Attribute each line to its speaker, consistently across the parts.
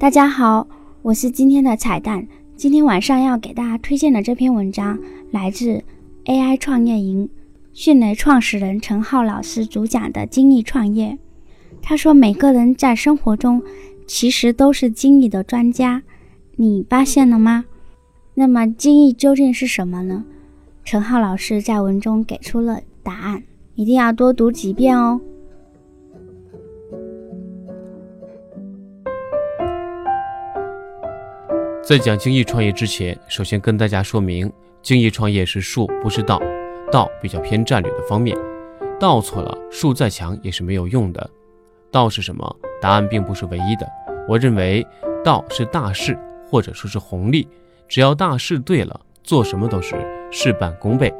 Speaker 1: 大家好，我是今天的彩蛋。今天晚上要给大家推荐的这篇文章来自 AI 创业营迅雷创始人陈浩老师主讲的精益创业。他说，每个人在生活中其实都是精益的专家，你发现了吗？那么精益究竟是什么呢？陈浩老师在文中给出了答案，一定要多读几遍哦。
Speaker 2: 在讲精益创业之前，首先跟大家说明，精益创业是术，不是道。道比较偏战略的方面，道错了，术再强也是没有用的。道是什么？答案并不是唯一的。我认为，道是大势，或者说是红利。只要大势对了，做什么都是事半功倍；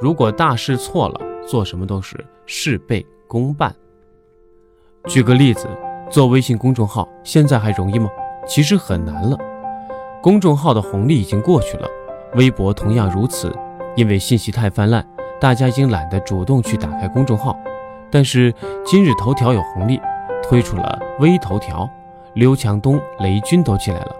Speaker 2: 如果大势错了，做什么都是事倍功半。举个例子，做微信公众号，现在还容易吗？其实很难了。公众号的红利已经过去了，微博同样如此。因为信息太泛滥，大家已经懒得主动去打开公众号。但是今日头条有红利，推出了微头条，刘强东、雷军都进来了，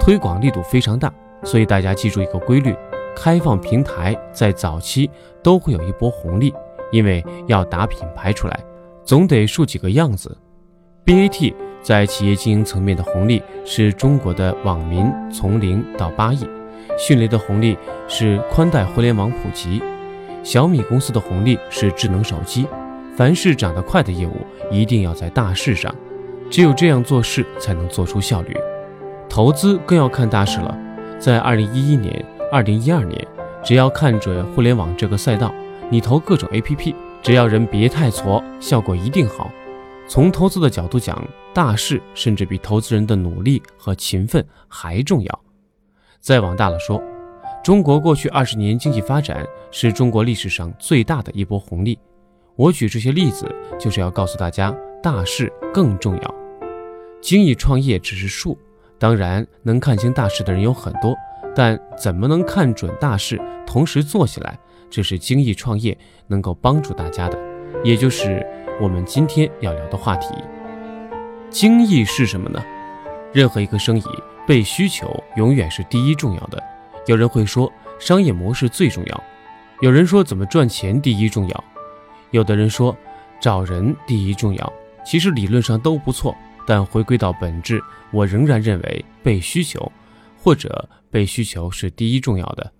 Speaker 2: 推广力度非常大。所以大家记住一个规律：开放平台在早期都会有一波红利，因为要打品牌出来，总得树几个样子。BAT。在企业经营层面的红利是中国的网民从零到八亿，迅雷的红利是宽带互联网普及，小米公司的红利是智能手机。凡是涨得快的业务，一定要在大势上，只有这样做事才能做出效率。投资更要看大势了，在二零一一年、二零一二年，只要看准互联网这个赛道，你投各种 APP，只要人别太挫，效果一定好。从投资的角度讲，大势甚至比投资人的努力和勤奋还重要。再往大了说，中国过去二十年经济发展是中国历史上最大的一波红利。我举这些例子，就是要告诉大家，大势更重要。精益创业只是术，当然能看清大势的人有很多，但怎么能看准大势，同时做起来，这是精益创业能够帮助大家的，也就是。我们今天要聊的话题，精益是什么呢？任何一个生意，被需求永远是第一重要的。有人会说，商业模式最重要；有人说，怎么赚钱第一重要；有的人说，找人第一重要。其实理论上都不错，但回归到本质，我仍然认为被需求或者被需求是第一重要的。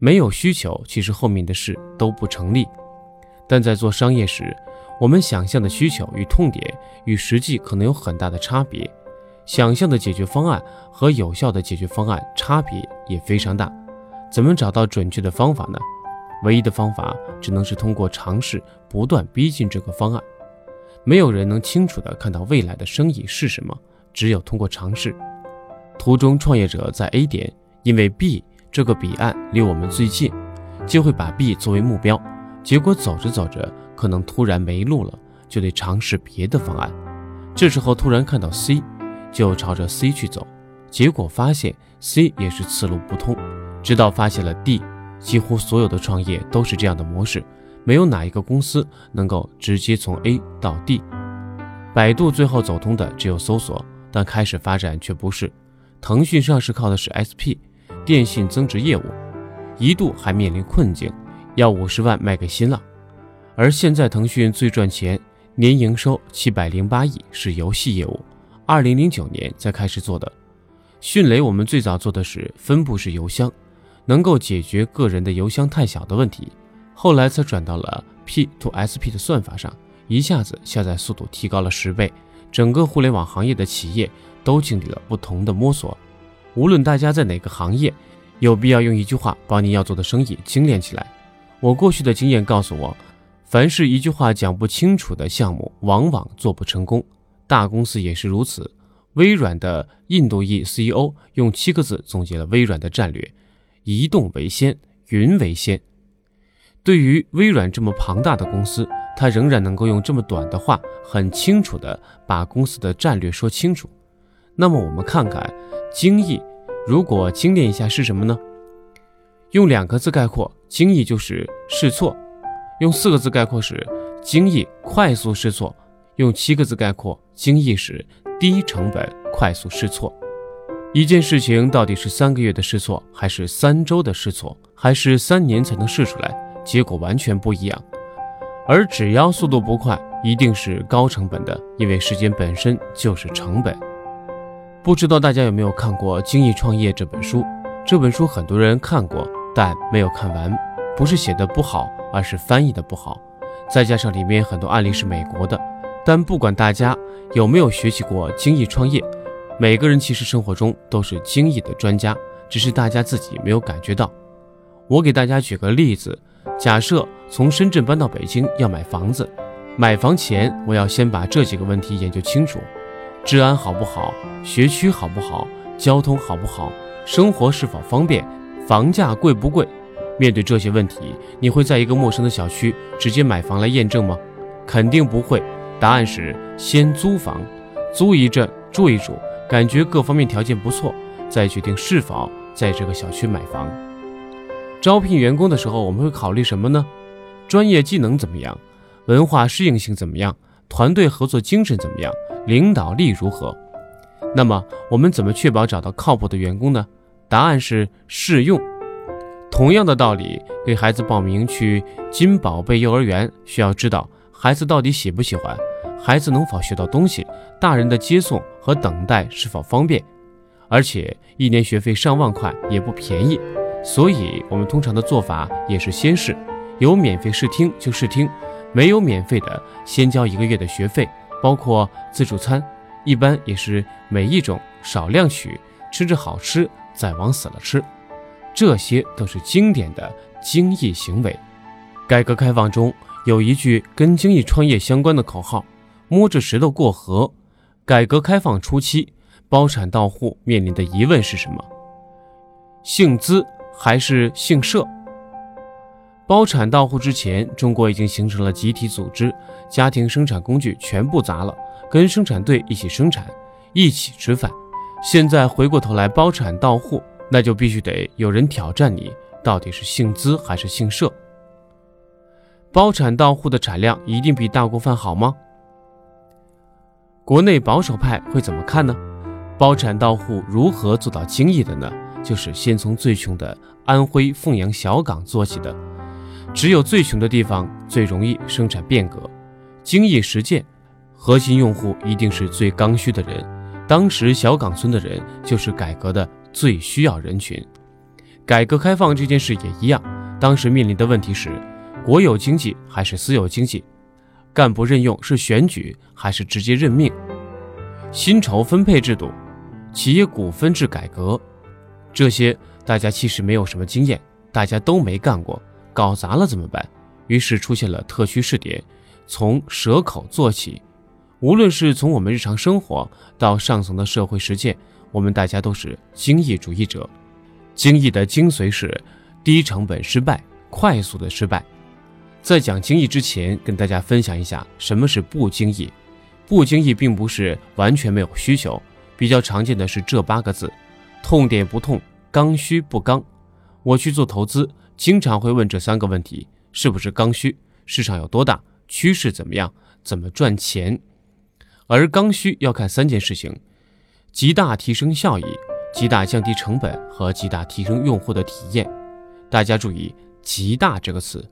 Speaker 2: 没有需求，其实后面的事都不成立。但在做商业时，我们想象的需求与痛点与实际可能有很大的差别，想象的解决方案和有效的解决方案差别也非常大。怎么找到准确的方法呢？唯一的方法只能是通过尝试，不断逼近这个方案。没有人能清楚地看到未来的生意是什么，只有通过尝试。图中创业者在 A 点，因为 B 这个彼岸离我们最近，就会把 B 作为目标，结果走着走着。可能突然没路了，就得尝试别的方案。这时候突然看到 C，就朝着 C 去走，结果发现 C 也是此路不通，直到发现了 D。几乎所有的创业都是这样的模式，没有哪一个公司能够直接从 A 到 D。百度最后走通的只有搜索，但开始发展却不是。腾讯上市靠的是 SP，电信增值业务，一度还面临困境，要五十万卖给新浪。而现在，腾讯最赚钱，年营收七百零八亿，是游戏业务。二零零九年才开始做的。迅雷，我们最早做的是分布式邮箱，能够解决个人的邮箱太小的问题。后来才转到了 P to SP 的算法上，一下子下载速度提高了十倍。整个互联网行业的企业都经历了不同的摸索。无论大家在哪个行业，有必要用一句话把你要做的生意精炼起来。我过去的经验告诉我。凡是一句话讲不清楚的项目，往往做不成功。大公司也是如此。微软的印度裔 CEO 用七个字总结了微软的战略：移动为先，云为先。对于微软这么庞大的公司，他仍然能够用这么短的话，很清楚地把公司的战略说清楚。那么我们看看精益，如果精炼一下是什么呢？用两个字概括，精益就是试错。用四个字概括是精益快速试错，用七个字概括精益是低成本快速试错。一件事情到底是三个月的试错，还是三周的试错，还是三年才能试出来，结果完全不一样。而只要速度不快，一定是高成本的，因为时间本身就是成本。不知道大家有没有看过《精益创业》这本书？这本书很多人看过，但没有看完，不是写的不好，而是翻译的不好，再加上里面很多案例是美国的。但不管大家有没有学习过精益创业，每个人其实生活中都是精益的专家，只是大家自己没有感觉到。我给大家举个例子：假设从深圳搬到北京要买房子，买房前我要先把这几个问题研究清楚：治安好不好，学区好不好，交通好不好，生活是否方便，房价贵不贵。面对这些问题，你会在一个陌生的小区直接买房来验证吗？肯定不会。答案是先租房，租一阵，住一住。感觉各方面条件不错，再决定是否在这个小区买房。招聘员工的时候，我们会考虑什么呢？专业技能怎么样？文化适应性怎么样？团队合作精神怎么样？领导力如何？那么我们怎么确保找到靠谱的员工呢？答案是试用。同样的道理，给孩子报名去金宝贝幼儿园，需要知道孩子到底喜不喜欢。孩子能否学到东西？大人的接送和等待是否方便？而且一年学费上万块也不便宜，所以我们通常的做法也是先试，有免费试听就试听，没有免费的先交一个月的学费，包括自助餐，一般也是每一种少量取，吃着好吃再往死了吃，这些都是经典的精益行为。改革开放中有一句跟精益创业相关的口号。摸着石头过河。改革开放初期，包产到户面临的疑问是什么？姓资还是姓社？包产到户之前，中国已经形成了集体组织，家庭生产工具全部砸了，跟生产队一起生产，一起吃饭。现在回过头来包产到户，那就必须得有人挑战你，到底是姓资还是姓社？包产到户的产量一定比大锅饭好吗？国内保守派会怎么看呢？包产到户如何做到精益的呢？就是先从最穷的安徽凤阳小岗做起的。只有最穷的地方最容易生产变革。精益实践，核心用户一定是最刚需的人。当时小岗村的人就是改革的最需要人群。改革开放这件事也一样，当时面临的问题是国有经济还是私有经济？干部任用是选举还是直接任命？薪酬分配制度、企业股份制改革，这些大家其实没有什么经验，大家都没干过，搞砸了怎么办？于是出现了特区试点，从蛇口做起。无论是从我们日常生活到上层的社会实践，我们大家都是精益主义者。精益的精髓是低成本失败，快速的失败。在讲精益之前，跟大家分享一下什么是不精益。不精益并不是完全没有需求，比较常见的是这八个字：痛点不痛，刚需不刚。我去做投资，经常会问这三个问题：是不是刚需？市场有多大？趋势怎么样？怎么赚钱？而刚需要看三件事情：极大提升效益、极大降低成本和极大提升用户的体验。大家注意“极大”这个词。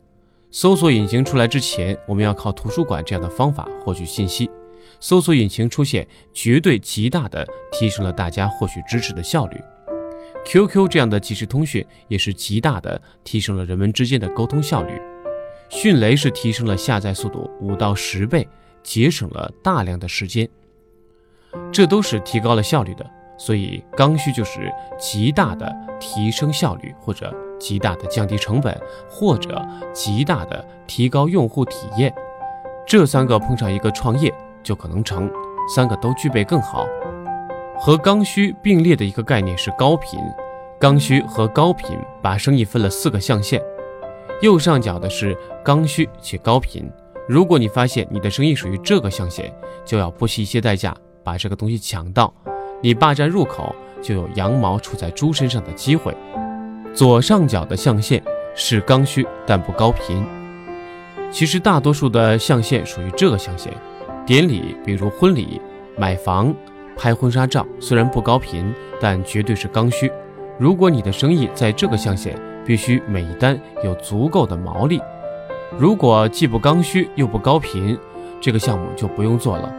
Speaker 2: 搜索引擎出来之前，我们要靠图书馆这样的方法获取信息。搜索引擎出现，绝对极大的提升了大家获取知识的效率。QQ 这样的即时通讯也是极大的提升了人们之间的沟通效率。迅雷是提升了下载速度五到十倍，节省了大量的时间。这都是提高了效率的。所以刚需就是极大的提升效率，或者极大的降低成本，或者极大的提高用户体验。这三个碰上一个创业就可能成，三个都具备更好。和刚需并列的一个概念是高频。刚需和高频把生意分了四个象限，右上角的是刚需且高频。如果你发现你的生意属于这个象限，就要不惜一切代价把这个东西抢到。你霸占入口，就有羊毛出在猪身上的机会。左上角的象限是刚需但不高频。其实大多数的象限属于这个象限：典礼，比如婚礼、买房、拍婚纱照虽然不高频，但绝对是刚需。如果你的生意在这个象限，必须每一单有足够的毛利。如果既不刚需又不高频，这个项目就不用做了。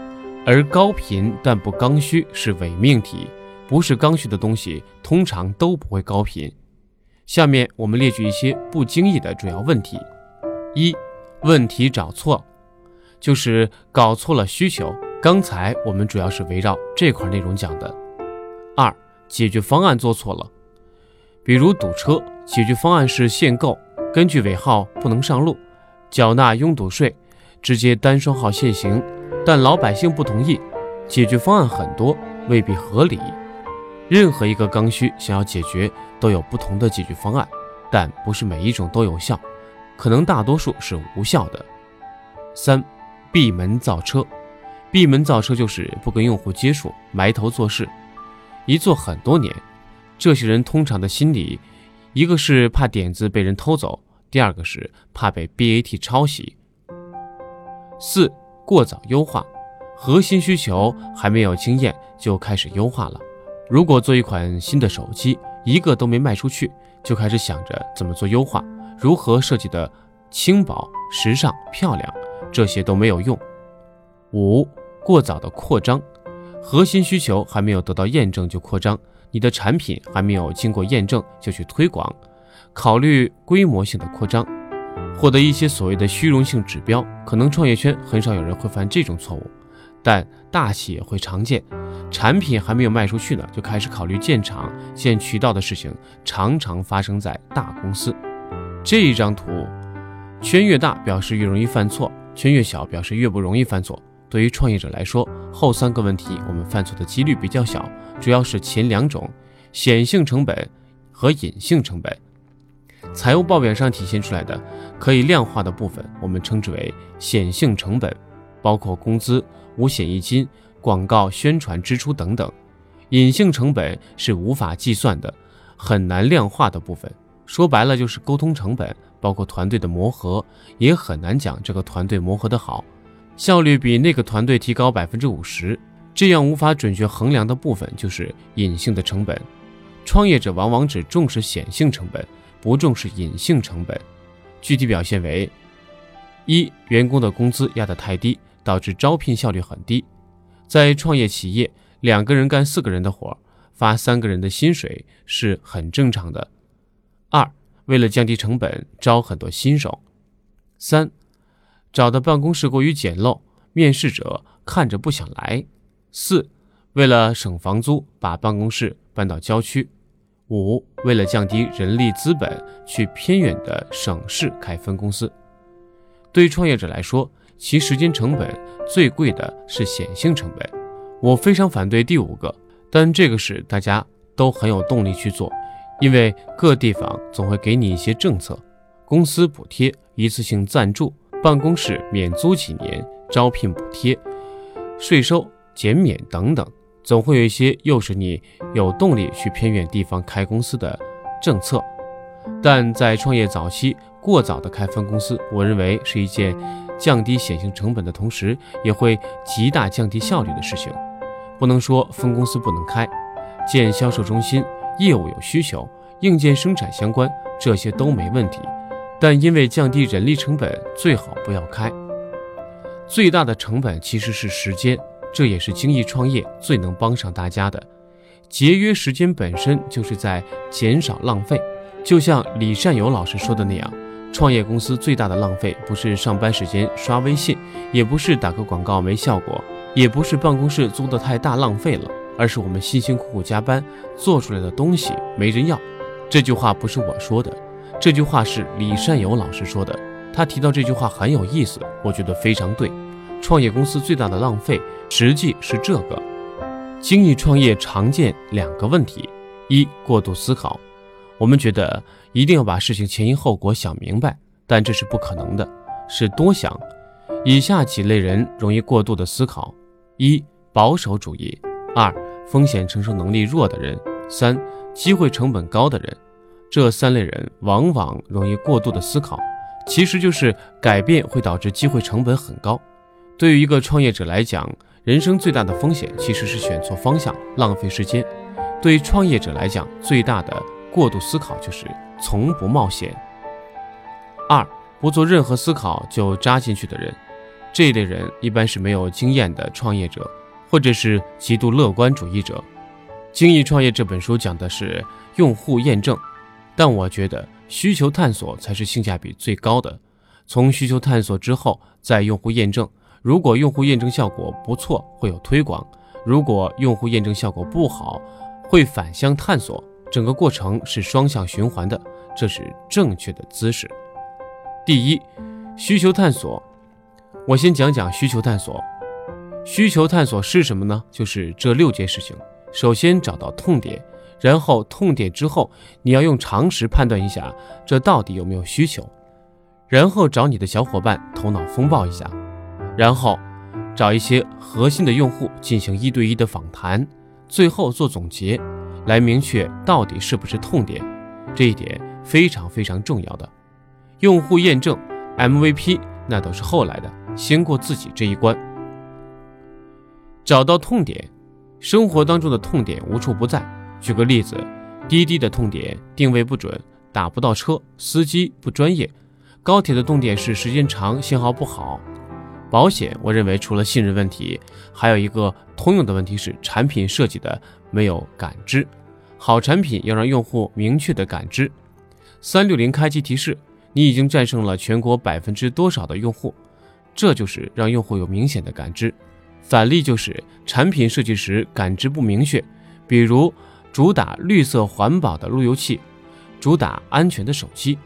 Speaker 2: 而高频但不刚需是伪命题，不是刚需的东西通常都不会高频。下面我们列举一些不经意的主要问题：一、问题找错，就是搞错了需求。刚才我们主要是围绕这块内容讲的。二、解决方案做错了，比如堵车，解决方案是限购，根据尾号不能上路，缴纳拥堵税，直接单双号限行，但老百姓不同意，解决方案很多，未必合理。任何一个刚需想要解决，都有不同的解决方案，但不是每一种都有效，可能大多数是无效的。三、闭门造车。闭门造车就是不跟用户接触，埋头做事，一做很多年。这些人通常的心理，一个是怕点子被人偷走，第二个是怕被 BAT 抄袭。四过早优化，核心需求还没有经验就开始优化了。如果做一款新的手机，一个都没卖出去，就开始想着怎么做优化，如何设计的轻薄、时尚、漂亮，这些都没有用。五。过早的扩张，核心需求还没有得到验证就扩张，你的产品还没有经过验证就去推广，考虑规模性的扩张，获得一些所谓的虚荣性指标，可能创业圈很少有人会犯这种错误，但大企业会常见。产品还没有卖出去呢，就开始考虑建厂、建渠道的事情，常常发生在大公司。这一张图，圈越大表示越容易犯错，圈越小表示越不容易犯错。对于创业者来说，后三个问题我们犯错的几率比较小，主要是前两种显性成本和隐性成本。财务报表上体现出来的可以量化的部分，我们称之为显性成本，包括工资、五险一金、广告宣传支出等等。隐性成本是无法计算的，很难量化的部分。说白了就是沟通成本，包括团队的磨合，也很难讲这个团队磨合的好。效率比那个团队提高百分之五十，这样无法准确衡量的部分就是隐性的成本。创业者往往只重视显性成本，不重视隐性成本。具体表现为：一、员工的工资压得太低，导致招聘效率很低。在创业企业，两个人干四个人的活，发三个人的薪水是很正常的。二、为了降低成本，招很多新手。三。找的办公室过于简陋，面试者看着不想来。四，为了省房租，把办公室搬到郊区。五，为了降低人力资本，去偏远的省市开分公司。对于创业者来说，其时间成本最贵的是显性成本。我非常反对第五个，但这个是大家都很有动力去做，因为各地方总会给你一些政策，公司补贴、一次性赞助。办公室免租几年，招聘补贴、税收减免等等，总会有一些诱使你有动力去偏远地方开公司的政策。但在创业早期过早的开分公司，我认为是一件降低显性成本的同时，也会极大降低效率的事情。不能说分公司不能开，建销售中心、业务有需求、硬件生产相关，这些都没问题。但因为降低人力成本，最好不要开。最大的成本其实是时间，这也是精益创业最能帮上大家的。节约时间本身就是在减少浪费。就像李善友老师说的那样，创业公司最大的浪费不是上班时间刷微信，也不是打个广告没效果，也不是办公室租的太大浪费了，而是我们辛辛苦苦加班做出来的东西没人要。这句话不是我说的。这句话是李善友老师说的，他提到这句话很有意思，我觉得非常对。创业公司最大的浪费实际是这个。精益创业常见两个问题：一、过度思考。我们觉得一定要把事情前因后果想明白，但这是不可能的，是多想。以下几类人容易过度的思考：一、保守主义；二、风险承受能力弱的人；三、机会成本高的人。这三类人往往容易过度的思考，其实就是改变会导致机会成本很高。对于一个创业者来讲，人生最大的风险其实是选错方向，浪费时间。对创业者来讲，最大的过度思考就是从不冒险。二，不做任何思考就扎进去的人，这一类人一般是没有经验的创业者，或者是极度乐观主义者。《精益创业》这本书讲的是用户验证，但我觉得需求探索才是性价比最高的。从需求探索之后，再用户验证。如果用户验证效果不错，会有推广；如果用户验证效果不好，会反向探索。整个过程是双向循环的，这是正确的姿势。第一，需求探索。我先讲讲需求探索。需求探索是什么呢？就是这六件事情。首先找到痛点，然后痛点之后，你要用常识判断一下这到底有没有需求，然后找你的小伙伴头脑风暴一下，然后找一些核心的用户进行一对一的访谈，最后做总结，来明确到底是不是痛点，这一点非常非常重要的。用户验证 MVP 那都是后来的，先过自己这一关，找到痛点。生活当中的痛点无处不在。举个例子，滴滴的痛点定位不准，打不到车，司机不专业；高铁的痛点是时间长，信号不好。保险，我认为除了信任问题，还有一个通用的问题是产品设计的没有感知。好产品要让用户明确的感知。三六零开机提示，你已经战胜了全国百分之多少的用户？这就是让用户有明显的感知。反例就是产品设计时感知不明确，比如主打绿色环保的路由器，主打安全的手机。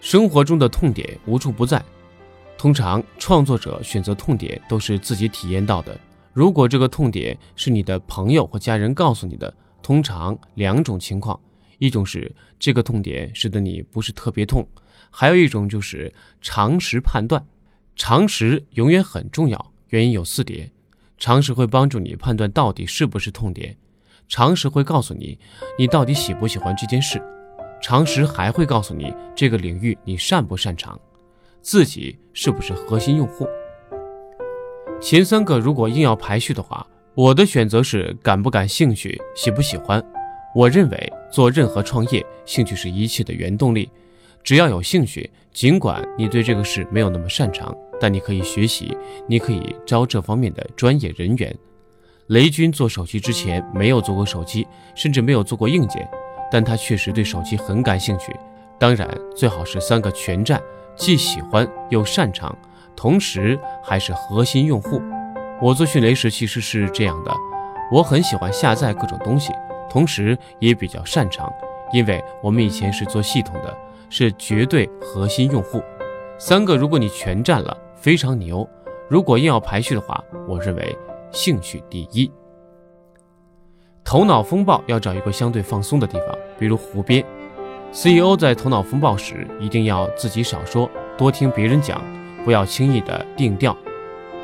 Speaker 2: 生活中的痛点无处不在，通常创作者选择痛点都是自己体验到的。如果这个痛点是你的朋友或家人告诉你的，通常两种情况：一种是这个痛点使得你不是特别痛，还有一种就是常识判断。常识永远很重要。原因有四点：常识会帮助你判断到底是不是痛点；常识会告诉你你到底喜不喜欢这件事；常识还会告诉你这个领域你擅不擅长，自己是不是核心用户。前三个如果硬要排序的话，我的选择是感不感兴趣，喜不喜欢。我认为做任何创业，兴趣是一切的原动力。只要有兴趣，尽管你对这个事没有那么擅长。但你可以学习，你可以招这方面的专业人员。雷军做手机之前没有做过手机，甚至没有做过硬件，但他确实对手机很感兴趣。当然，最好是三个全占，既喜欢又擅长，同时还是核心用户。我做迅雷时其实是这样的，我很喜欢下载各种东西，同时也比较擅长，因为我们以前是做系统的，是绝对核心用户。三个，如果你全占了。非常牛。如果硬要排序的话，我认为兴趣第一。头脑风暴要找一个相对放松的地方，比如湖边。CEO 在头脑风暴时，一定要自己少说，多听别人讲，不要轻易的定调。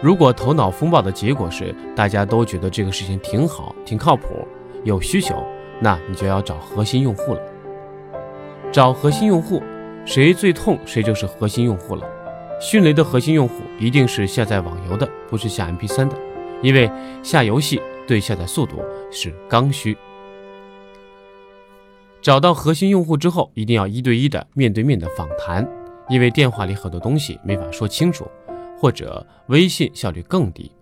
Speaker 2: 如果头脑风暴的结果是大家都觉得这个事情挺好、挺靠谱、有需求，那你就要找核心用户了。找核心用户，谁最痛，谁就是核心用户了。迅雷的核心用户一定是下载网游的，不是下 MP3 的，因为下游戏对下载速度是刚需。找到核心用户之后，一定要一对一的面对面的访谈，因为电话里很多东西没法说清楚，或者微信效率更低。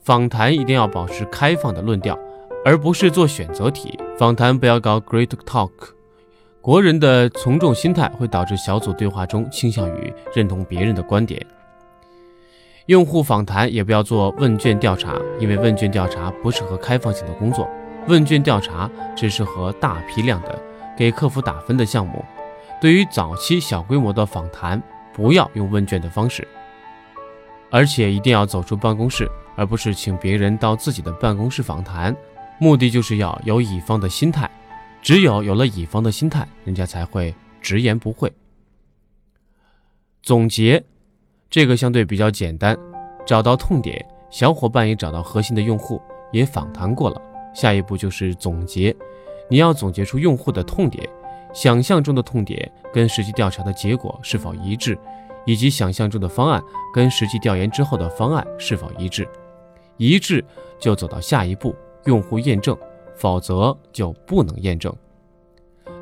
Speaker 2: 访谈一定要保持开放的论调，而不是做选择题。访谈不要搞 Great Talk。国人的从众心态会导致小组对话中倾向于认同别人的观点。用户访谈也不要做问卷调查，因为问卷调查不适合开放性的工作。问卷调查只适合大批量的给客服打分的项目。对于早期小规模的访谈，不要用问卷的方式，而且一定要走出办公室，而不是请别人到自己的办公室访谈。目的就是要有乙方的心态。只有有了乙方的心态，人家才会直言不讳。总结，这个相对比较简单，找到痛点，小伙伴也找到核心的用户，也访谈过了。下一步就是总结，你要总结出用户的痛点，想象中的痛点跟实际调查的结果是否一致，以及想象中的方案跟实际调研之后的方案是否一致。一致就走到下一步用户验证，否则就不能验证。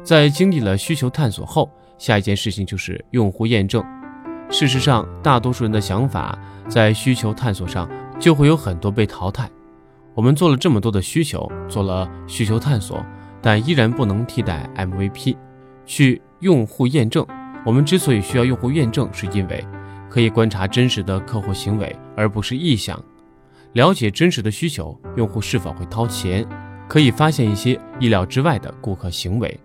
Speaker 2: 在经历了需求探索后，下一件事情就是用户验证。事实上，大多数人的想法在需求探索上就会有很多被淘汰。我们做了这么多的需求，做了需求探索，但依然不能替代 MVP 去用户验证。我们之所以需要用户验证，是因为可以观察真实的客户行为，而不是臆想，了解真实的需求，用户是否会掏钱，可以发现一些意料之外的顾客行为。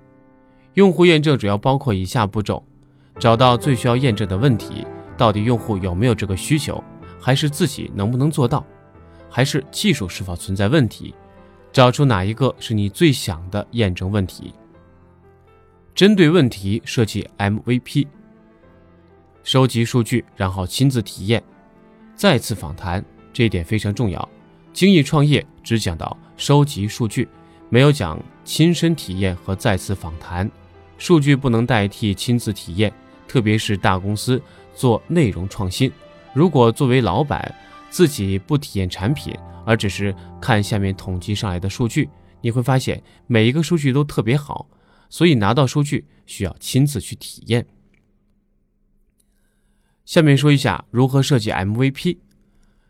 Speaker 2: 用户验证主要包括以下步骤：找到最需要验证的问题，到底用户有没有这个需求，还是自己能不能做到，还是技术是否存在问题？找出哪一个是你最想的验证问题。针对问题设计 MVP，收集数据，然后亲自体验，再次访谈，这一点非常重要。精益创业只讲到收集数据，没有讲亲身体验和再次访谈。数据不能代替亲自体验，特别是大公司做内容创新。如果作为老板自己不体验产品，而只是看下面统计上来的数据，你会发现每一个数据都特别好。所以拿到数据需要亲自去体验。下面说一下如何设计 MVP。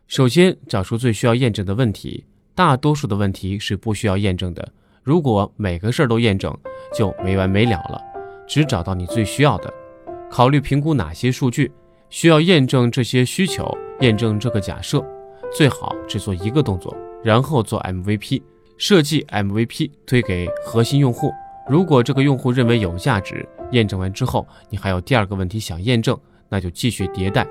Speaker 2: 首先找出最需要验证的问题，大多数的问题是不需要验证的。如果每个事儿都验证，就没完没了了。只找到你最需要的，考虑评估哪些数据需要验证这些需求，验证这个假设。最好只做一个动作，然后做 MVP。设计 MVP 推给核心用户。如果这个用户认为有价值，验证完之后，你还有第二个问题想验证，那就继续迭代，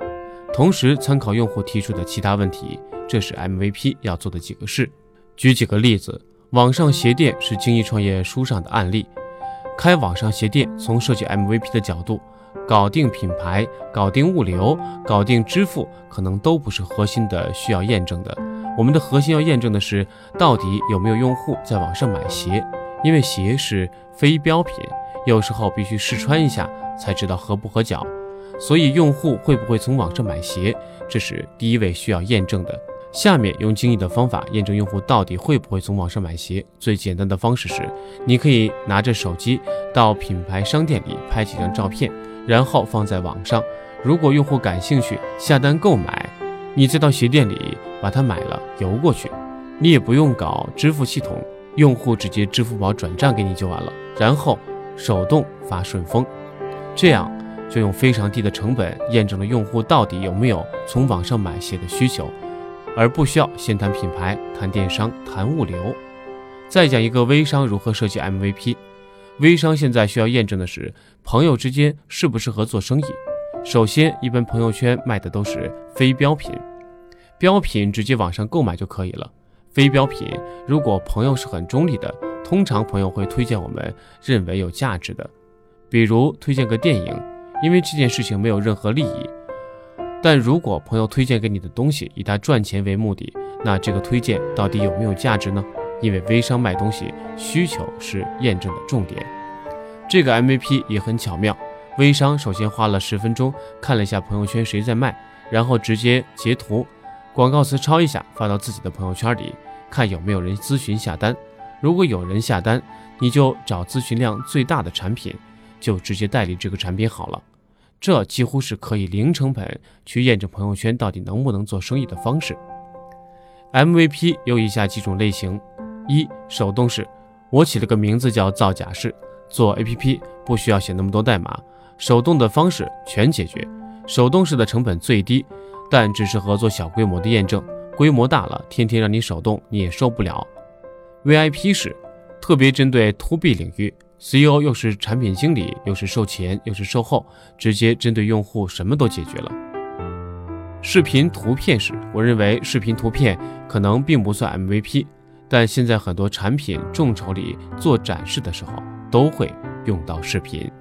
Speaker 2: 同时参考用户提出的其他问题。这是 MVP 要做的几个事。举几个例子，网上鞋店是精益创业书上的案例。开网上鞋店，从设计 MVP 的角度，搞定品牌、搞定物流、搞定支付，可能都不是核心的需要验证的。我们的核心要验证的是，到底有没有用户在网上买鞋。因为鞋是非标品，有时候必须试穿一下才知道合不合脚，所以用户会不会从网上买鞋，这是第一位需要验证的。下面用精益的方法验证用户到底会不会从网上买鞋。最简单的方式是，你可以拿着手机到品牌商店里拍几张照片，然后放在网上。如果用户感兴趣下单购买，你再到鞋店里把它买了邮过去，你也不用搞支付系统。用户直接支付宝转账给你就完了，然后手动发顺丰，这样就用非常低的成本验证了用户到底有没有从网上买鞋的需求，而不需要先谈品牌、谈电商、谈物流。再讲一个微商如何设计 MVP。微商现在需要验证的是朋友之间适不适合做生意。首先，一般朋友圈卖的都是非标品，标品直接网上购买就可以了。非标品，如果朋友是很中立的，通常朋友会推荐我们认为有价值的，比如推荐个电影，因为这件事情没有任何利益。但如果朋友推荐给你的东西以他赚钱为目的，那这个推荐到底有没有价值呢？因为微商卖东西，需求是验证的重点。这个 MVP 也很巧妙，微商首先花了十分钟看了一下朋友圈谁在卖，然后直接截图。广告词抄一下，发到自己的朋友圈里，看有没有人咨询下单。如果有人下单，你就找咨询量最大的产品，就直接代理这个产品好了。这几乎是可以零成本去验证朋友圈到底能不能做生意的方式。MVP 有以下几种类型：一、手动式，我起了个名字叫造假式，做 APP 不需要写那么多代码，手动的方式全解决。手动式的成本最低。但只适合做小规模的验证，规模大了，天天让你手动你也受不了。VIP 式，特别针对 To B 领域，CEO 又是产品经理，又是售前，又是售后，直接针对用户什么都解决了。视频图片式，我认为视频图片可能并不算 MVP，但现在很多产品众筹里做展示的时候都会用到视频。